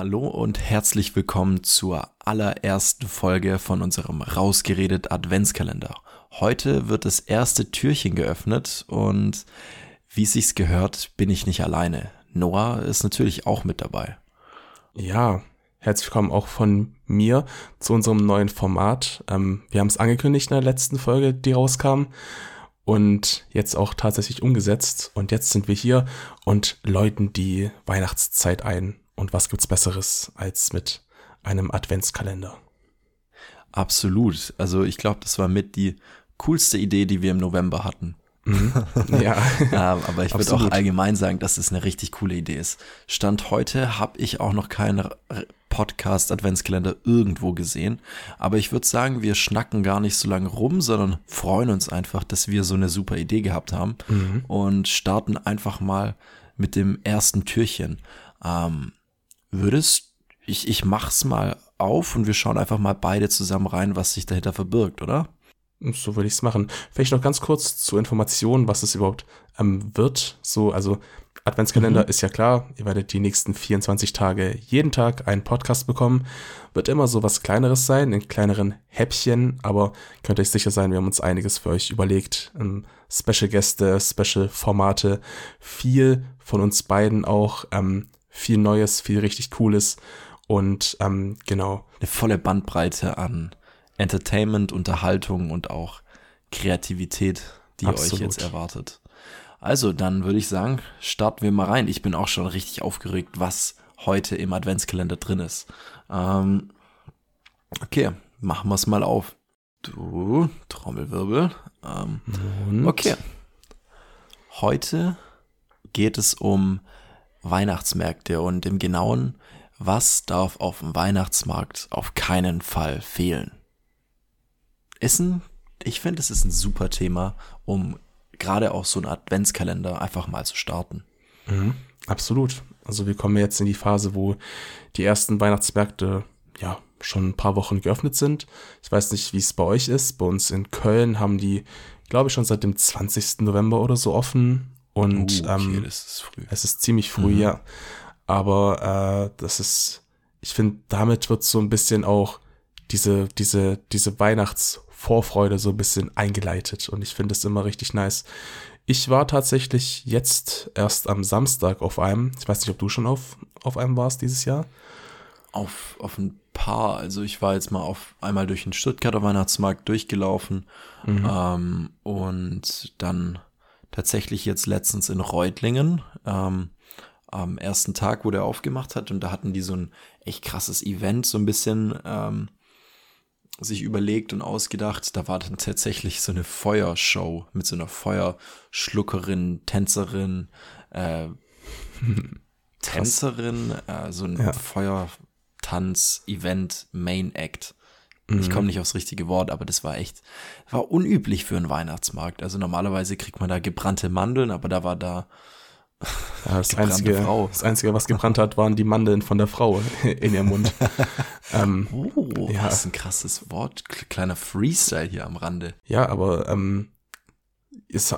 Hallo und herzlich willkommen zur allerersten Folge von unserem Rausgeredet Adventskalender. Heute wird das erste Türchen geöffnet und wie es sich gehört, bin ich nicht alleine. Noah ist natürlich auch mit dabei. Ja, herzlich willkommen auch von mir zu unserem neuen Format. Ähm, wir haben es angekündigt in der letzten Folge, die rauskam und jetzt auch tatsächlich umgesetzt. Und jetzt sind wir hier und läuten die Weihnachtszeit ein. Und was gibt's Besseres als mit einem Adventskalender? Absolut. Also ich glaube, das war mit die coolste Idee, die wir im November hatten. Mhm. Ja. ja, aber ich würde auch allgemein sagen, dass es eine richtig coole Idee ist. Stand heute habe ich auch noch keinen Podcast Adventskalender irgendwo gesehen, aber ich würde sagen, wir schnacken gar nicht so lange rum, sondern freuen uns einfach, dass wir so eine super Idee gehabt haben mhm. und starten einfach mal mit dem ersten Türchen. Ähm, würdest ich ich mach's mal auf und wir schauen einfach mal beide zusammen rein, was sich dahinter verbirgt, oder? So würde ich es machen. Vielleicht noch ganz kurz zur Information, was es überhaupt ähm, wird. So, also Adventskalender mhm. ist ja klar, ihr werdet die nächsten 24 Tage jeden Tag einen Podcast bekommen. Wird immer so was Kleineres sein, in kleineren Häppchen, aber könnt euch sicher sein, wir haben uns einiges für euch überlegt. Ähm, Special Gäste, Special Formate, viel von uns beiden auch, ähm, viel Neues, viel richtig Cooles und ähm, genau. Eine volle Bandbreite an Entertainment, Unterhaltung und auch Kreativität, die Absolut. euch jetzt erwartet. Also, dann würde ich sagen, starten wir mal rein. Ich bin auch schon richtig aufgeregt, was heute im Adventskalender drin ist. Ähm, okay, machen wir es mal auf. Du, Trommelwirbel. Ähm, okay. Heute geht es um Weihnachtsmärkte und im Genauen, was darf auf dem Weihnachtsmarkt auf keinen Fall fehlen? ist ein, ich finde, es ist ein super Thema, um gerade auch so einen Adventskalender einfach mal zu starten. Mhm, absolut. Also wir kommen jetzt in die Phase, wo die ersten Weihnachtsmärkte ja schon ein paar Wochen geöffnet sind. Ich weiß nicht, wie es bei euch ist. Bei uns in Köln haben die, glaube ich, schon seit dem 20. November oder so offen. Und uh, okay, ähm, ist es ist ziemlich früh, mhm. ja. Aber äh, das ist, ich finde, damit wird so ein bisschen auch diese, diese, diese Weihnachts- Vorfreude so ein bisschen eingeleitet und ich finde es immer richtig nice. Ich war tatsächlich jetzt erst am Samstag auf einem, ich weiß nicht, ob du schon auf, auf einem warst dieses Jahr. Auf, auf ein paar, also ich war jetzt mal auf einmal durch den Stuttgarter Weihnachtsmarkt durchgelaufen mhm. ähm, und dann tatsächlich jetzt letztens in Reutlingen ähm, am ersten Tag, wo der aufgemacht hat und da hatten die so ein echt krasses Event, so ein bisschen ähm, sich überlegt und ausgedacht. Da war dann tatsächlich so eine Feuershow mit so einer Feuerschluckerin, Tänzerin, äh, Tänzerin, äh, so ein ja. Feuertanz-Event, Main Act. Ich komme mhm. nicht aufs richtige Wort, aber das war echt, war unüblich für einen Weihnachtsmarkt. Also normalerweise kriegt man da gebrannte Mandeln, aber da war da ja, das, einzige, Frau. das Einzige, was gebrannt hat, waren die Mandeln von der Frau in ihrem Mund. ähm, oh, ja. das ist ein krasses Wort. Kleiner Freestyle hier am Rande. Ja, aber ähm,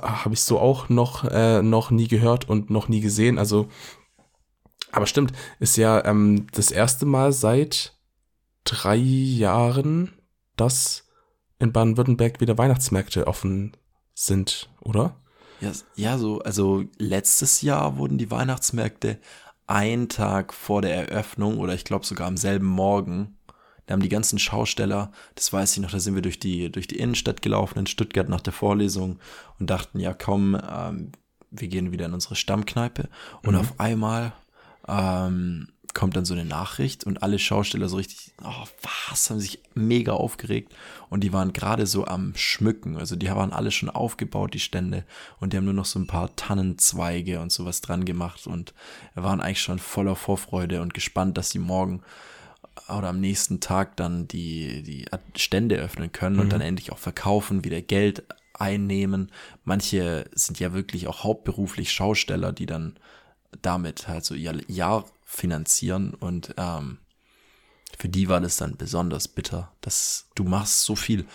habe ich so auch noch, äh, noch nie gehört und noch nie gesehen. Also, aber stimmt, ist ja ähm, das erste Mal seit drei Jahren, dass in Baden-Württemberg wieder Weihnachtsmärkte offen sind, oder? Ja, ja, so, also letztes Jahr wurden die Weihnachtsmärkte ein Tag vor der Eröffnung oder ich glaube sogar am selben Morgen. Da haben die ganzen Schausteller, das weiß ich noch, da sind wir durch die, durch die Innenstadt gelaufen in Stuttgart nach der Vorlesung und dachten, ja komm, ähm, wir gehen wieder in unsere Stammkneipe. Und mhm. auf einmal ähm, kommt dann so eine Nachricht und alle Schausteller so richtig, oh, was, haben sich mega aufgeregt und die waren gerade so am Schmücken, also die waren alle schon aufgebaut, die Stände und die haben nur noch so ein paar Tannenzweige und sowas dran gemacht und waren eigentlich schon voller Vorfreude und gespannt, dass sie morgen oder am nächsten Tag dann die, die Stände öffnen können mhm. und dann endlich auch verkaufen, wieder Geld einnehmen. Manche sind ja wirklich auch hauptberuflich Schausteller, die dann damit halt so ihr Jahr finanzieren und ähm, für die war das dann besonders bitter, dass du machst so viel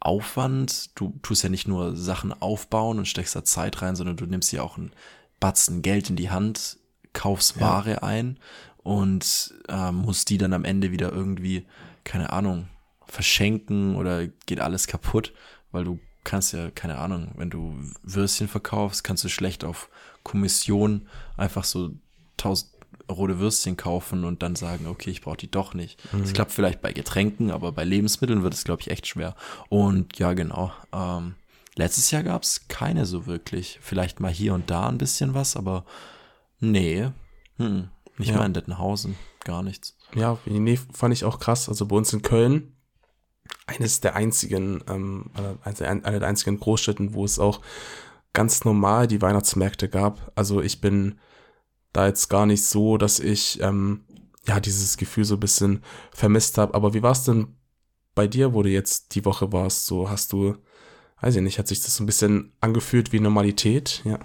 Aufwand, du tust ja nicht nur Sachen aufbauen und steckst da Zeit rein, sondern du nimmst ja auch einen Batzen Geld in die Hand, kaufst Ware ja. ein und äh, muss die dann am Ende wieder irgendwie, keine Ahnung, verschenken oder geht alles kaputt, weil du kannst ja, keine Ahnung, wenn du Würstchen verkaufst, kannst du schlecht auf Kommission einfach so tausend rote Würstchen kaufen und dann sagen, okay, ich brauche die doch nicht. Mhm. Das klappt vielleicht bei Getränken, aber bei Lebensmitteln wird es, glaube ich, echt schwer. Und ja, genau. Ähm, letztes Jahr gab es keine so wirklich. Vielleicht mal hier und da ein bisschen was, aber nee, hm, nicht ja. mal in Dettenhausen, gar nichts. Ja, nee, fand ich auch krass. Also bei uns in Köln, eines der einzigen, ähm, einer der einzigen Großstädten, wo es auch ganz normal die Weihnachtsmärkte gab. Also ich bin da jetzt gar nicht so, dass ich ähm, ja dieses Gefühl so ein bisschen vermisst habe. Aber wie war es denn bei dir, wo du jetzt die Woche warst? So hast du, weiß ich nicht, hat sich das so ein bisschen angefühlt wie Normalität? Ja.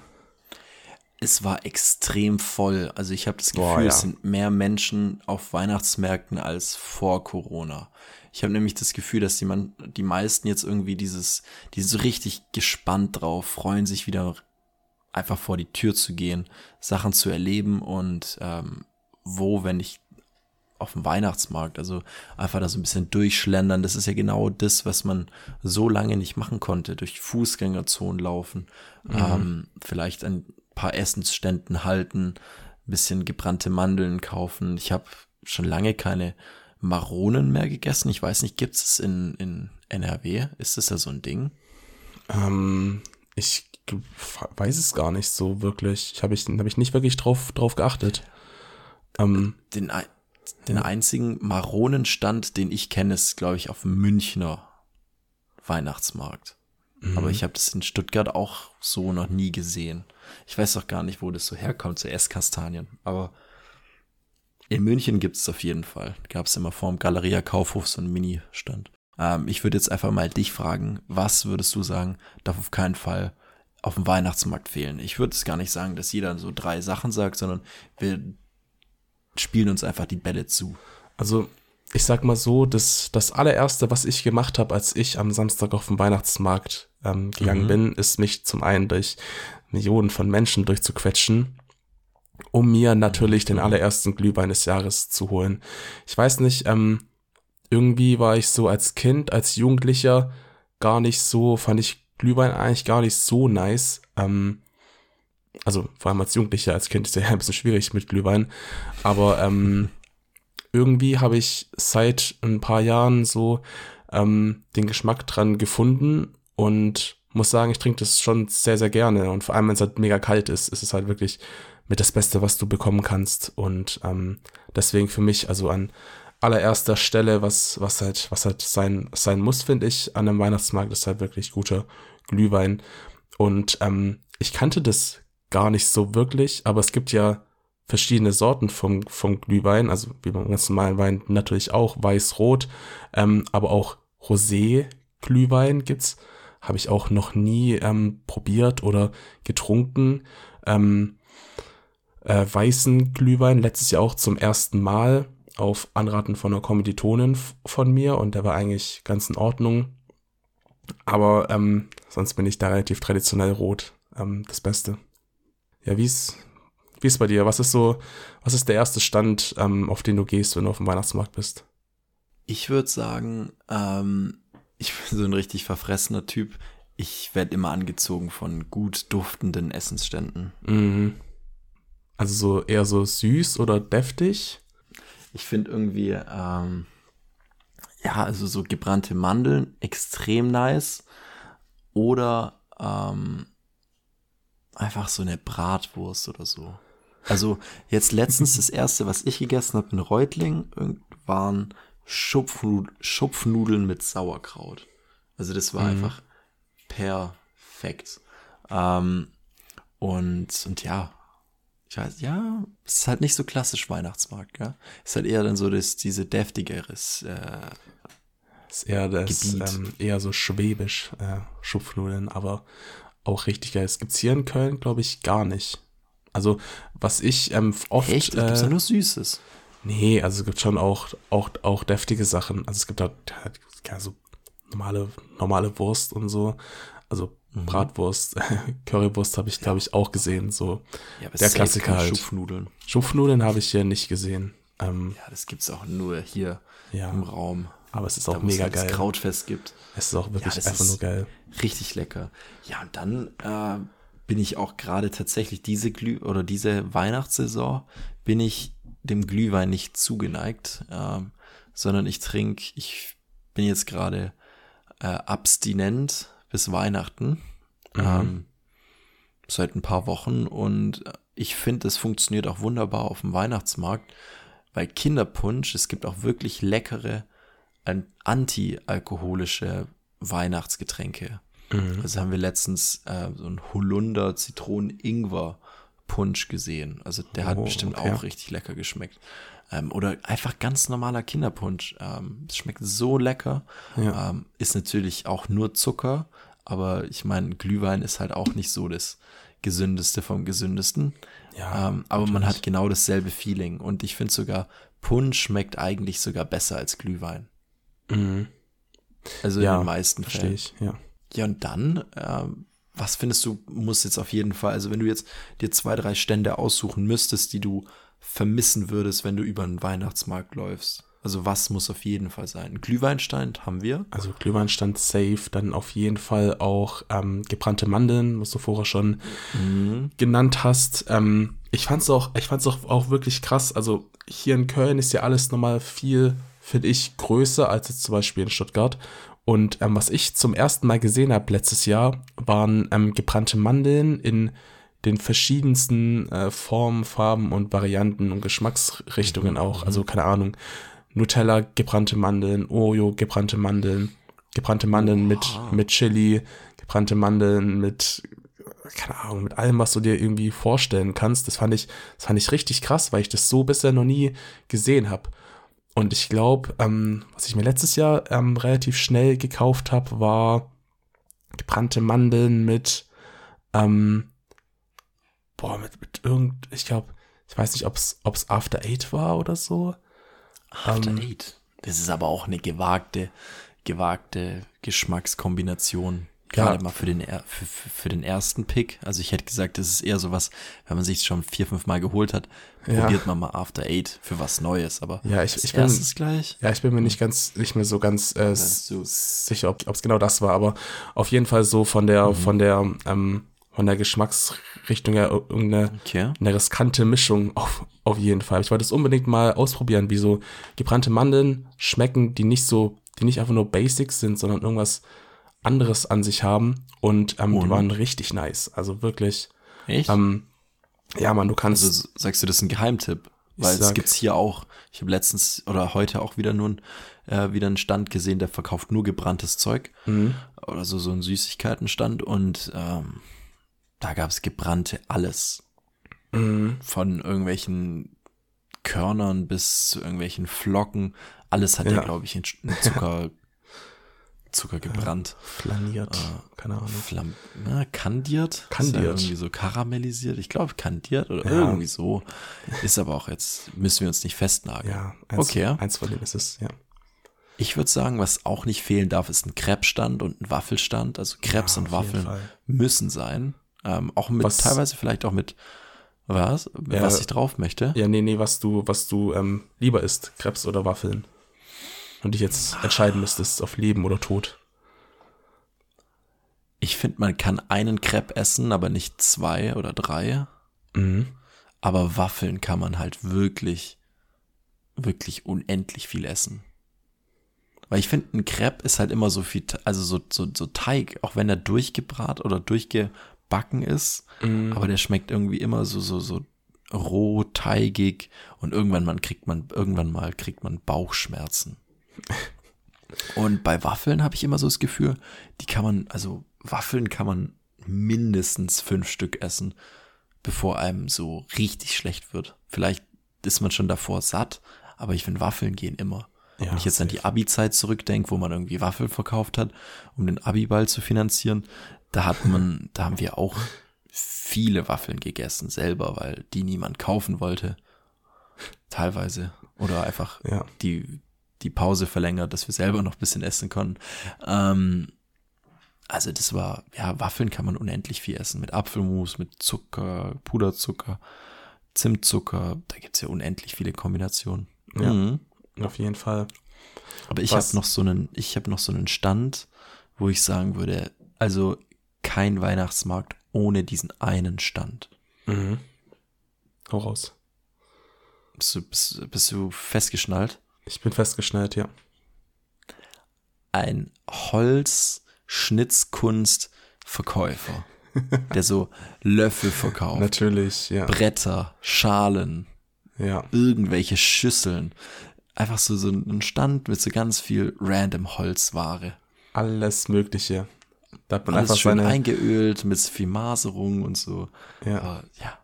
Es war extrem voll. Also ich habe das Gefühl, Boah, ja. es sind mehr Menschen auf Weihnachtsmärkten als vor Corona. Ich habe nämlich das Gefühl, dass die, man, die meisten jetzt irgendwie dieses, die so richtig gespannt drauf, freuen sich wieder einfach vor die Tür zu gehen, Sachen zu erleben und ähm, wo, wenn ich auf dem Weihnachtsmarkt, also einfach da so ein bisschen durchschlendern, das ist ja genau das, was man so lange nicht machen konnte, durch Fußgängerzonen laufen, mhm. ähm, vielleicht ein paar Essensständen halten, ein bisschen gebrannte Mandeln kaufen. Ich habe schon lange keine Maronen mehr gegessen. Ich weiß nicht, gibt es in, in NRW? Ist das ja so ein Ding? Ähm, ich weiß es gar nicht so wirklich. Ich habe ich, hab ich nicht wirklich drauf, drauf geachtet. Ähm, den, den einzigen Maronenstand, den ich kenne, ist, glaube ich, auf dem Münchner Weihnachtsmarkt. Mhm. Aber ich habe das in Stuttgart auch so noch nie gesehen. Ich weiß auch gar nicht, wo das so herkommt, so Esskastanien. Aber in München gibt es auf jeden Fall. Gab es immer vor dem Galeria Kaufhof so einen Mini-Stand. Ähm, ich würde jetzt einfach mal dich fragen, was würdest du sagen, darf auf keinen Fall auf dem Weihnachtsmarkt fehlen? Ich würde es gar nicht sagen, dass jeder so drei Sachen sagt, sondern wir spielen uns einfach die Bälle zu. Also ich sag mal so, das, das allererste, was ich gemacht habe, als ich am Samstag auf den Weihnachtsmarkt ähm, gegangen mhm. bin, ist mich zum einen durch Millionen von Menschen durchzuquetschen um mir natürlich den allerersten Glühwein des Jahres zu holen. Ich weiß nicht, ähm, irgendwie war ich so als Kind, als Jugendlicher gar nicht so, fand ich Glühwein eigentlich gar nicht so nice. Ähm, also vor allem als Jugendlicher, als Kind ist ja ein bisschen schwierig mit Glühwein. Aber ähm, irgendwie habe ich seit ein paar Jahren so ähm, den Geschmack dran gefunden und muss sagen, ich trinke das schon sehr, sehr gerne. Und vor allem, wenn es halt mega kalt ist, ist es halt wirklich mit das Beste, was du bekommen kannst. Und ähm, deswegen für mich, also an allererster Stelle, was, was halt, was halt sein, sein muss, finde ich, an einem Weihnachtsmarkt, ist halt wirklich guter Glühwein. Und ähm, ich kannte das gar nicht so wirklich, aber es gibt ja verschiedene Sorten vom, vom Glühwein, also wie beim ganz normalen Wein natürlich auch weiß-rot, ähm, aber auch Rosé-Glühwein gibt's, habe ich auch noch nie ähm, probiert oder getrunken. Ähm, äh, weißen Glühwein letztes Jahr auch zum ersten Mal auf Anraten von einer Kommilitonin von mir und der war eigentlich ganz in Ordnung. Aber ähm, sonst bin ich da relativ traditionell rot. Ähm, das Beste. Ja, wie ist wie ist bei dir? Was ist so, was ist der erste Stand, ähm, auf den du gehst, wenn du auf dem Weihnachtsmarkt bist? Ich würde sagen, ähm, ich bin so ein richtig verfressener Typ. Ich werde immer angezogen von gut duftenden Essensständen. Mhm. Also so eher so süß oder deftig? Ich finde irgendwie, ähm, ja, also so gebrannte Mandeln extrem nice. Oder ähm, einfach so eine Bratwurst oder so. Also jetzt letztens das erste, was ich gegessen habe in Reutling, waren Schupfnud Schupfnudeln mit Sauerkraut. Also das war mhm. einfach perfekt. Ähm, und, und ja, ich weiß, ja, es ist halt nicht so klassisch Weihnachtsmarkt, gell? Es ist halt eher dann so das, diese deftigeres, äh, ist eher das, ähm, eher so schwäbisch, äh, Schupfnudeln, aber auch richtig geil. Es gibt's hier in Köln, glaube ich, gar nicht. Also, was ich ähm, oft. Echt? Es gibt ja nur Süßes. Nee, also es gibt schon auch, auch, auch deftige Sachen. Also es gibt halt, halt ja, so normale, normale Wurst und so. Also Mhm. Bratwurst, Currywurst habe ich, glaube ich, auch gesehen. So Ja, der Klassiker halt. Schupfnudeln. Schupfnudeln habe ich hier nicht gesehen. Ähm, Ja, das gibt's auch nur hier Ja. im Raum. aber es ist Da auch es mega halt geil. Krautfest gibt. Es ist auch wirklich das einfach nur geil. Richtig lecker. Ja, und dann äh, bin ich auch gerade tatsächlich diese Glüh oder diese Weihnachtssaison bin ich dem Glühwein nicht zugeneigt, ähm, sondern ich trinke, ich bin jetzt gerade äh, abstinent bis Weihnachten. Ähm, seit ein paar Wochen und ich finde, es funktioniert auch wunderbar auf dem Weihnachtsmarkt, weil Kinderpunsch, es gibt auch wirklich leckere, an- anti-alkoholische Weihnachtsgetränke. Also haben wir letztens äh, so ein Holunder Zitronen-Ingwer-Punsch gesehen. Also der hat Oh, bestimmt okay. auch richtig lecker geschmeckt. Ähm, oder einfach ganz normaler Kinderpunsch. Ähm, es schmeckt so lecker. Ja. Ähm, ist natürlich auch nur Zucker, aber ich meine, Glühwein ist halt auch nicht so das gesündeste vom gesündesten. Ja, ähm, aber man natürlich. hat genau dasselbe Feeling. Und ich finde sogar, Punsch schmeckt eigentlich sogar besser als Glühwein. Also in Ja, den meisten verstehe Fällen. ich, ja. Ja, und dann, ähm, was findest du, muss jetzt auf jeden Fall, also wenn du jetzt dir zwei, drei Stände aussuchen müsstest, die du vermissen würdest, wenn du über einen Weihnachtsmarkt läufst. Also was muss auf jeden Fall sein? Ein Glühweinstein haben wir. Also Glühwein stand safe, dann auf jeden Fall auch ähm, gebrannte Mandeln, was du vorher schon genannt hast. Ähm, ich fand's auch, ich fand's auch, auch wirklich krass. Also hier in Köln ist ja alles nochmal viel, finde ich, größer als jetzt zum Beispiel in Stuttgart. Und ähm, was ich zum ersten Mal gesehen habe letztes Jahr, waren ähm, gebrannte Mandeln in den verschiedensten äh, Formen, Farben und Varianten und Geschmacksrichtungen auch. Also keine Ahnung, Nutella, gebrannte Mandeln, Oreo, gebrannte Mandeln, gebrannte Mandeln mit, mit Chili, gebrannte Mandeln mit, keine Ahnung, mit allem, was du dir irgendwie vorstellen kannst. Das fand ich, das fand ich richtig krass, weil ich das so bisher noch nie gesehen habe. Und ich glaube, ähm, was ich mir letztes Jahr ähm, relativ schnell gekauft habe, war gebrannte Mandeln mit, ähm, boah, mit, mit irgend, ich glaube, ich weiß nicht, ob es After Eight war oder so. After Eight. Das ist aber auch eine gewagte, gewagte Geschmackskombination. Ja. Gerade mal für den, für, für den ersten Pick. Also ich hätte gesagt, das ist eher sowas, wenn man sich schon vier, fünf Mal geholt hat, Ja. probiert man mal After Eight für was Neues. Aber Ja, ich- ich bin- gleich. Ja, ich bin mir nicht ganz, nicht mehr so ganz äh, so. sicher, ob es genau das war, aber auf jeden Fall so von der, von der, ähm, von der Geschmacksrichtung her ir- irgendeine Okay. eine riskante Mischung auf, auf jeden Fall. Ich wollte es unbedingt mal ausprobieren, wie so gebrannte Mandeln schmecken, die nicht so, die nicht einfach nur Basics sind, sondern irgendwas anderes an sich haben. Und, ähm, die Und? waren richtig nice. Also wirklich, Echt? ähm, ja, man, du kannst. Also sagst du, das ist ein Geheimtipp? Weil es gibt's hier auch. Ich habe letztens oder heute auch wieder nur äh, wieder einen Stand gesehen, der verkauft nur gebranntes Zeug. Mhm. Oder so, so ein Süßigkeitenstand. Und ähm, da gab's gebrannte alles. Mhm. Von irgendwelchen Körnern bis zu irgendwelchen Flocken. Alles hat ja, Ja. glaube ich, in, Zucker, Zucker gebrannt. flaniert. Keine Ahnung. Flam na, kandiert? Ja Kandiert. irgendwie so karamellisiert. Ich glaube, kandiert oder Ja. irgendwie so. Ist aber auch jetzt, müssen wir uns nicht festnageln. Ja, eins, Okay. eins von denen ist es, ja. Ich würde sagen, was auch nicht fehlen darf, ist ein Crepe-Stand und ein Waffelstand. Also Crepes Ja, und Waffeln müssen sein. Ähm, auch mit, Was- teilweise vielleicht auch mit, was? Ja. was ich drauf möchte. Ja, nee, nee, was du, was du ähm, lieber isst, Krebs oder Waffeln. Und dich jetzt entscheiden müsstest auf Leben oder Tod. Ich finde, man kann einen Crepe essen, aber nicht zwei oder drei. Mhm. Aber Waffeln kann man halt wirklich, wirklich unendlich viel essen. Weil ich finde, ein Crepe ist halt immer so viel, also so, so, so Teig, auch wenn er durchgebrat oder durchgebacken ist, aber der schmeckt irgendwie immer so, so, so roh, teigig und irgendwann mal kriegt man, irgendwann mal kriegt man Bauchschmerzen. Und bei Waffeln habe ich immer so das Gefühl, die kann man, also Waffeln kann man mindestens fünf Stück essen, bevor einem so richtig schlecht wird. Vielleicht ist man schon davor satt, aber ich finde Waffeln gehen immer. Ja, Wenn ich jetzt an die Abi-Zeit zurückdenke, wo man irgendwie Waffeln verkauft hat, um den Abi-Ball zu finanzieren, da hat man, da haben wir auch viele Waffeln gegessen selber, weil die niemand kaufen wollte. Teilweise. Oder einfach Ja. die, die Pause verlängert, dass wir selber noch ein bisschen essen konnten. Ähm, also das war, ja, Waffeln kann man unendlich viel essen. Mit Apfelmus, mit Zucker, Puderzucker, Zimtzucker. Da gibt's ja unendlich viele Kombinationen. Ja. Mhm. Auf jeden Fall. Aber ich habe noch so einen, ich habe noch so einen Stand, wo ich sagen würde, also kein Weihnachtsmarkt ohne diesen einen Stand. Mhm. Hau raus. Bist du, bist, bist du festgeschnallt? Ich bin festgeschnallt, ja. Ein Holz-Schnitzkunst-Verkäufer, der so Löffel verkauft, Natürlich, ja. Bretter, Schalen, Ja. irgendwelche Schüsseln. Einfach so, so ein Stand mit so ganz viel random Holzware. Alles Mögliche. Da hat man Alles einfach schön seine. eingeölt mit viel Maserung und so. Ja. Aber ja,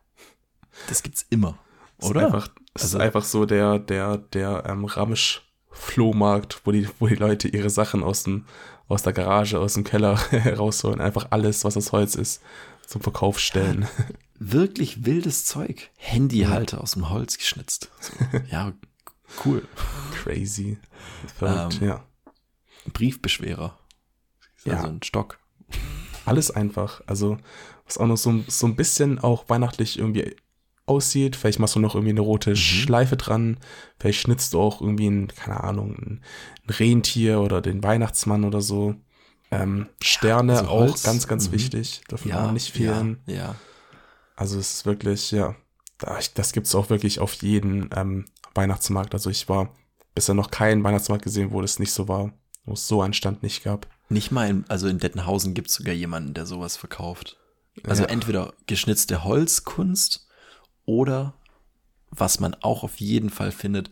das gibt's immer, Es oder? Ist einfach, es Also- ist einfach so der, der, der ähm, Ramsch-Flohmarkt, wo die, wo die Leute ihre Sachen aus, dem, aus der Garage, aus dem Keller rausholen. Einfach alles, was aus Holz ist, zum Verkauf stellen. Wirklich wildes Zeug. Handyhalter aus dem Holz geschnitzt. So, ja, cool. Crazy. Verrückt, Ähm, ja. Briefbeschwerer. Ja. Also ein Stock. Alles einfach. Also, was auch noch so, so ein bisschen auch weihnachtlich irgendwie aussieht. Vielleicht machst du noch irgendwie eine rote Mhm. Schleife dran. Vielleicht schnitzt du auch irgendwie ein, keine Ahnung, ein, Rentier oder den Weihnachtsmann oder so. Ähm, Sterne also auch Holz, ganz, ganz mhm. wichtig. Dürfen Ja, auch nicht fehlen. Ja, ja. Also es ist wirklich, ja, das gibt's auch wirklich auf jeden ähm, Weihnachtsmarkt. Also ich war bisher noch keinen Weihnachtsmarkt gesehen, wo das nicht so war, wo es so einen Stand nicht gab. Nicht mal, in, also in Dettenhausen gibt's sogar jemanden, der sowas verkauft. Also Ja. entweder geschnitzte Holzkunst oder, was man auch auf jeden Fall findet,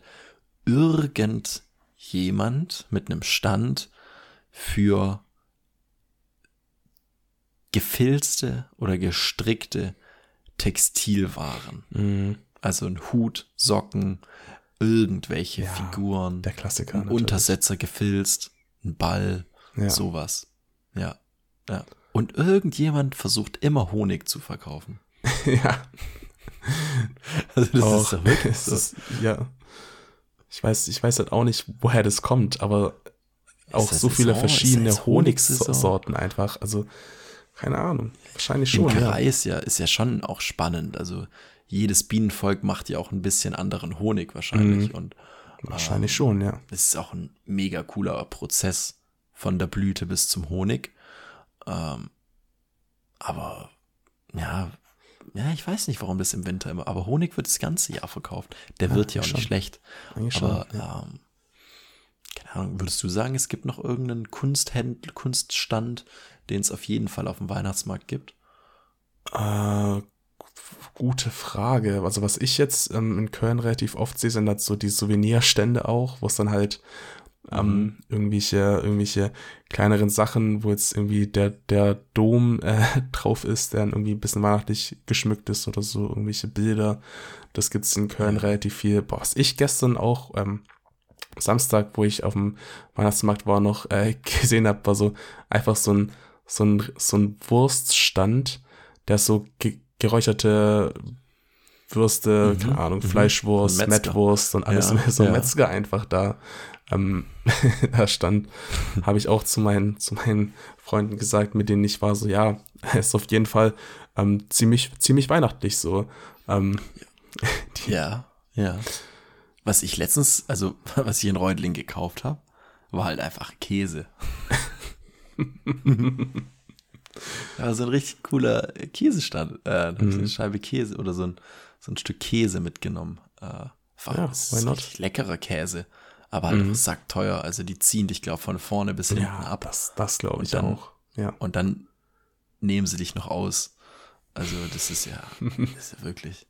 irgendjemand mit einem Stand für gefilzte oder gestrickte Textilwaren. Mhm. Also ein Hut, Socken, irgendwelche Ja, Figuren, Der Klassiker. ein Untersetzer gefilzt, ein Ball, Ja. sowas. Ja, ja. Und irgendjemand versucht immer Honig zu verkaufen. ja. Also das auch. ist doch wirklich so. ist, ja. Ich weiß, ich weiß halt auch nicht, woher das kommt, aber auch so viele Saison? Ist verschiedene? Honigsorten einfach. Also, keine Ahnung. Wahrscheinlich schon, Imkerei ja. ist ja, ist ja schon auch spannend. Also jedes Bienenvolk macht ja auch ein bisschen anderen Honig wahrscheinlich. Mhm. Und Wahrscheinlich schon, ja. es ist auch ein mega cooler Prozess von der Blüte bis zum Honig. Ähm, aber ja, ja, ich weiß nicht, warum das im Winter immer. Aber Honig wird das ganze Jahr verkauft. Der Ja, wird ja auch schon. nicht schlecht. Eigentlich Aber schon. Ja. ähm, keine Ahnung, würdest du sagen, es gibt noch irgendeinen Kunsthändler, Kunststand, den es auf jeden Fall auf dem Weihnachtsmarkt gibt? Äh, gute Frage. Also was ich jetzt ähm, in Köln relativ oft sehe, sind halt so die Souvenirstände auch, wo es dann halt ähm, irgendwelche, irgendwelche kleineren Sachen, wo jetzt irgendwie der, der Dom äh, drauf ist, der dann irgendwie ein bisschen weihnachtlich geschmückt ist oder so, irgendwelche Bilder. Das gibt's in Köln relativ viel. Boah, was ich gestern auch ähm, Samstag, wo ich auf dem Weihnachtsmarkt war, noch äh, gesehen habe, war so einfach so ein, so ein, so ein Wurststand, der so ge geräucherte Würste, Mhm, keine Ahnung, mhm. Fleischwurst, ein Metzger. Mettwurst und alles, Ja, so ein ja. Metzger einfach da, ähm, da stand, habe ich auch zu meinen, zu meinen Freunden gesagt, mit denen ich war, so, ja, es ist auf jeden Fall ähm, ziemlich, ziemlich weihnachtlich so. Ähm, Ja, ja. Was ich letztens, also was ich in Reutling gekauft habe, war halt einfach Käse. ja, so ein richtig cooler Käsestand. Äh, da hab ich Mhm. eine Scheibe Käse oder so ein, so ein Stück Käse mitgenommen. Äh, war, Ja, richtig leckerer Käse. Aber halt Mhm. sackteuer. Also die ziehen dich, glaube von vorne bis hinten ja, ab. das, das glaube ich dann- auch. Ja. Und dann nehmen sie dich noch aus. Also das ist ja, das ist ja wirklich.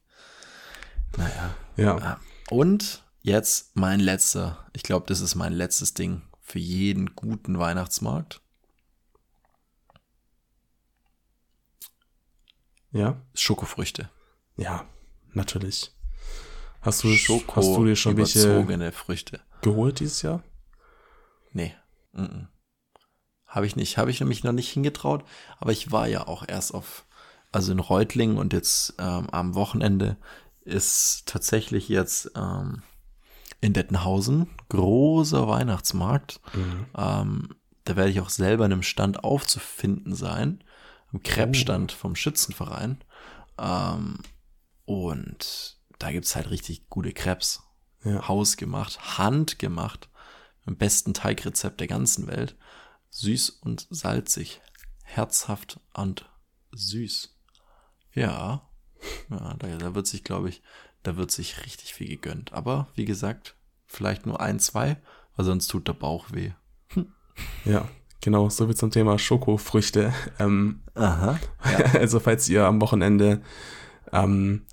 Naja. Ja. Ja. Und jetzt mein letzter. Ich glaube, das ist mein letztes Ding für jeden guten Weihnachtsmarkt. Ja. Schokofrüchte. Ja, natürlich. Hast du, hast du dir schon welche überzogene Früchte. Geholt dieses Jahr? Nee. Mm Habe ich nicht. Habe ich nämlich noch nicht hingetraut. Aber ich war ja auch erst auf, also in Reutlingen und jetzt ähm, am Wochenende ist tatsächlich jetzt ähm, in Dettenhausen großer Weihnachtsmarkt. Mhm. Ähm, da werde ich auch selber in einem Stand aufzufinden sein. Am Crepe-Stand vom Schützenverein. Ähm, und da gibt's halt richtig gute Crepes. Ja. Hausgemacht, handgemacht. Im besten Teigrezept der ganzen Welt. Süß und salzig. Herzhaft und süß. Ja. Ja, da, da wird sich, glaube ich, da wird sich richtig viel gegönnt. Aber wie gesagt, vielleicht nur ein, zwei, weil sonst tut der Bauch weh. Ja, genau, so wie zum Thema Schokofrüchte. Ähm, Aha. Also falls ihr am Wochenende, ähm,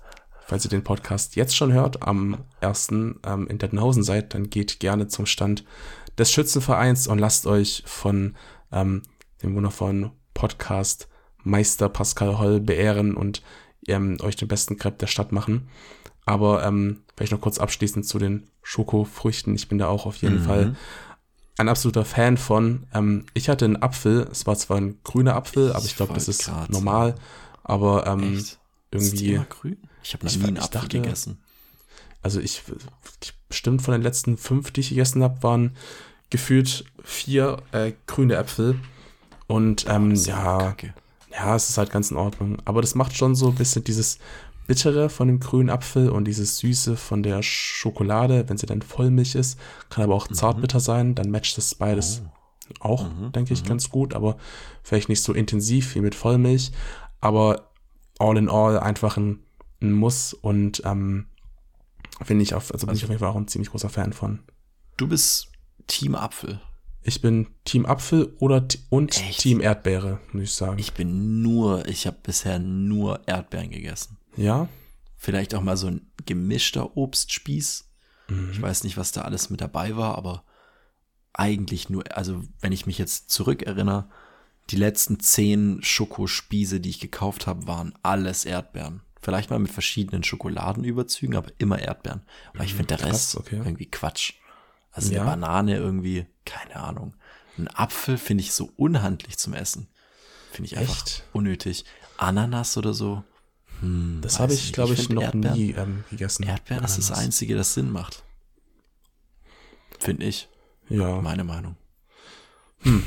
falls ihr den Podcast jetzt schon hört, am 1. Ähm, in Dettenhausen seid, dann geht gerne zum Stand des Schützenvereins und lasst euch von ähm, dem wundervollen Podcast Meister Pascal Holl beehren und ähm, euch den besten Crepe der Stadt machen. Aber ähm, vielleicht noch kurz abschließend zu den Schokofrüchten. Ich bin da auch auf jeden Mhm. Fall ein absoluter Fan von. Ähm, ich hatte einen Apfel, es war zwar ein grüner Apfel, aber ich glaube, das ist normal. Aber ähm? Ist irgendwie, immer grün? Ich habe noch Ich nie einen Apfel dachte- gegessen. also ich, ich bestimmt von den letzten fünf, die ich gegessen habe, waren gefühlt vier äh, grüne Äpfel. Und ähm, Das ist ja, ja, es ist halt ganz in Ordnung. Aber das macht schon so ein bisschen dieses Bittere von dem grünen Apfel und dieses Süße von der Schokolade, wenn sie dann Vollmilch ist. Kann aber auch zartbitter sein, dann matcht das beides auch, Mhm, denke ich, ganz gut. Aber vielleicht nicht so intensiv wie mit Vollmilch. Aber all in all einfach ein, ein Muss und ähm, finde ich auf, also bin ich auf jeden Fall auch ein ziemlich großer Fan von. Du bist Team Apfel. Ich bin Team Apfel oder und Echt? Team Erdbeere, muss ich sagen. Ich bin nur, ich habe bisher nur Erdbeeren gegessen. ja, Vielleicht auch mal so ein gemischter Obstspieß. Mhm. Ich weiß nicht, was da alles mit dabei war, aber eigentlich nur, also wenn ich mich jetzt zurückerinnere, die letzten zehn Schokospieße, die ich gekauft habe, waren alles Erdbeeren. Vielleicht mal mit verschiedenen Schokoladenüberzügen, aber immer Erdbeeren. Aber ich finde der Mhm, krass, Rest okay. irgendwie Quatsch. Also Ja. eine Banane irgendwie, keine Ahnung. Ein Apfel finde ich so unhandlich zum Essen. Finde ich einfach Echt? unnötig. Ananas oder so. Hm, das habe ich, glaube ich, find noch Erdbeeren- nie ähm, gegessen. Erdbeeren ist das. Einzige, das Sinn macht. Finde ich. Ja, Meine Meinung. Hm.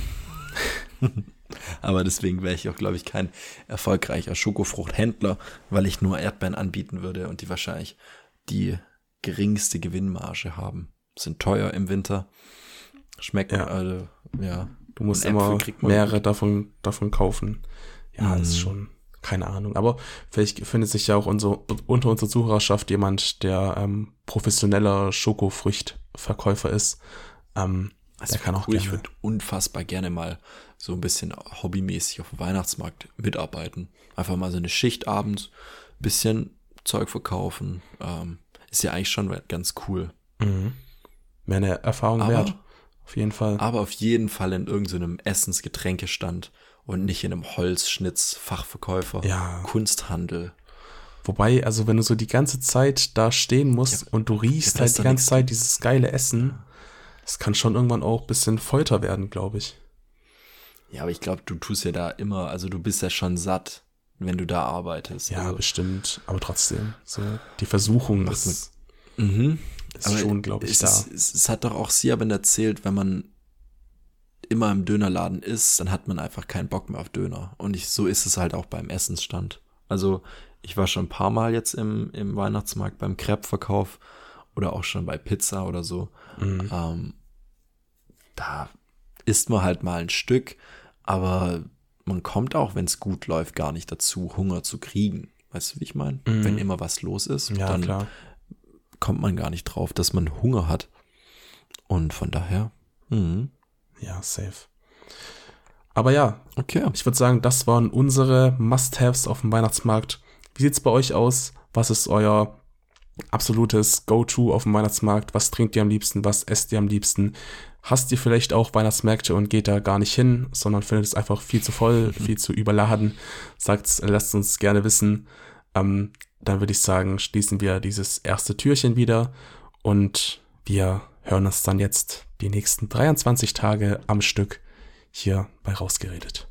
Aber deswegen wäre ich auch, glaube ich, kein erfolgreicher Schokofruchthändler, weil ich nur Erdbeeren anbieten würde und die wahrscheinlich die geringste Gewinnmarge haben. Sind teuer im Winter. Schmecken, Ja. also, ja. du musst immer mehrere davon, davon kaufen. Ja, ist Mhm. schon, keine Ahnung. Aber vielleicht findet sich ja auch unser, unter unserer Zuhörerschaft jemand, der ähm, professioneller Schokofruchtverkäufer ist. Ähm, Das der kann auch cool. Ich gerne. würde unfassbar gerne mal so ein bisschen hobbymäßig auf dem Weihnachtsmarkt mitarbeiten. Einfach mal so eine Schicht abends, bisschen Zeug verkaufen. Ähm, ist ja eigentlich schon ganz cool. Mhm. Wäre eine Erfahrung Aber- wert. Auf jeden Fall. Aber auf jeden Fall in irgendeinem Essensgetränkestand und nicht in einem Holzschnitz-Fachverkäufer. Ja. Kunsthandel. Wobei, also wenn du so die ganze Zeit da stehen musst Ja, und du riechst halt die ganze Zeit dieses geile Essen, das kann schon irgendwann auch ein bisschen Folter werden, glaube ich. Ja, aber ich glaube, du tust ja da immer, also du bist ja schon satt, wenn du da arbeitest. Ja, also, bestimmt. Aber trotzdem, so die Versuchung Was ist, mhm. ist Aber schon, glaube ich, es, da. Es, es hat doch auch Siaben erzählt, wenn man immer im Dönerladen ist, dann hat man einfach keinen Bock mehr auf Döner. Und ich, so ist es halt auch beim Essensstand. Also ich war schon ein paar Mal jetzt im, im Weihnachtsmarkt beim Crepe-Verkauf oder auch schon bei Pizza oder so. Mhm. Ähm, da isst man halt mal ein Stück, aber man kommt auch, wenn es gut läuft, gar nicht dazu, Hunger zu kriegen. Weißt du, wie ich meine? Mhm. Wenn immer was los ist, Ja, dann klar. kommt man gar nicht drauf, dass man Hunger hat. Und von daher, mhm. Ja, safe. Aber ja, okay. ich würde sagen, das waren unsere Must-Haves auf dem Weihnachtsmarkt. Wie sieht's bei euch aus? Was ist euer absolutes Go-To auf dem Weihnachtsmarkt? Was trinkt ihr am liebsten? Was esst ihr am liebsten? Hasst ihr vielleicht auch Weihnachtsmärkte und geht da gar nicht hin, sondern findet es einfach viel zu voll, viel zu überladen? Sagt's, lasst uns gerne wissen. Ähm, dann würde ich sagen, schließen wir dieses erste Türchen wieder und wir hören uns dann jetzt die nächsten 23 Tage am Stück hier bei Rausgeredet.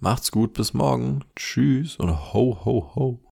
Macht's gut, bis morgen. Tschüss und ho, ho, ho.